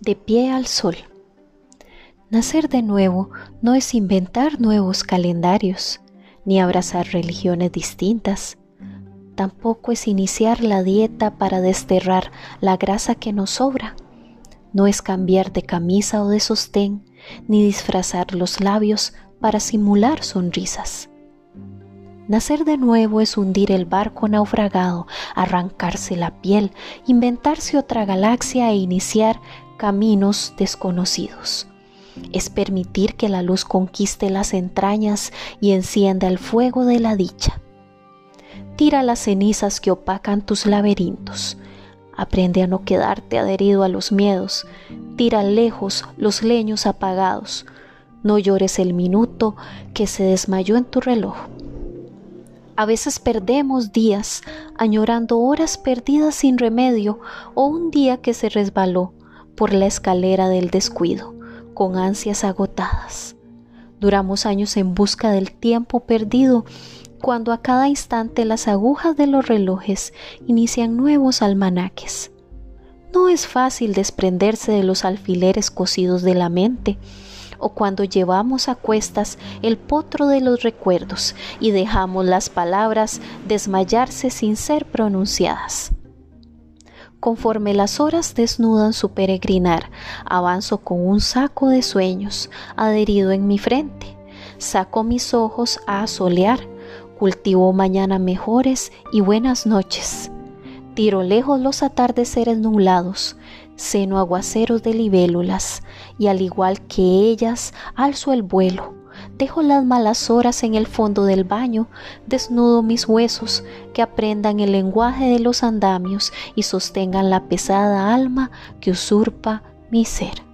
de pie al sol. Nacer de nuevo no es inventar nuevos calendarios, ni abrazar religiones distintas. Tampoco es iniciar la dieta para desterrar la grasa que nos sobra. No es cambiar de camisa o de sostén, ni disfrazar los labios para simular sonrisas. Nacer de nuevo es hundir el barco naufragado, arrancarse la piel, inventarse otra galaxia e iniciar caminos desconocidos. Es permitir que la luz conquiste las entrañas y encienda el fuego de la dicha. Tira las cenizas que opacan tus laberintos. Aprende a no quedarte adherido a los miedos. Tira lejos los leños apagados. No llores el minuto que se desmayó en tu reloj. A veces perdemos días añorando horas perdidas sin remedio o un día que se resbaló por la escalera del descuido, con ansias agotadas. Duramos años en busca del tiempo perdido, cuando a cada instante las agujas de los relojes inician nuevos almanaques. No es fácil desprenderse de los alfileres cosidos de la mente, o cuando llevamos a cuestas el potro de los recuerdos y dejamos las palabras desmayarse sin ser pronunciadas. Conforme las horas desnudan su peregrinar, avanzo con un saco de sueños adherido en mi frente. Saco mis ojos a solear, cultivo mañana mejores y buenas noches. Tiro lejos los atardeceres nublados, seno aguaceros de libélulas, y al igual que ellas alzo el vuelo. Dejo las malas horas en el fondo del baño, desnudo mis huesos que aprendan el lenguaje de los andamios y sostengan la pesada alma que usurpa mi ser.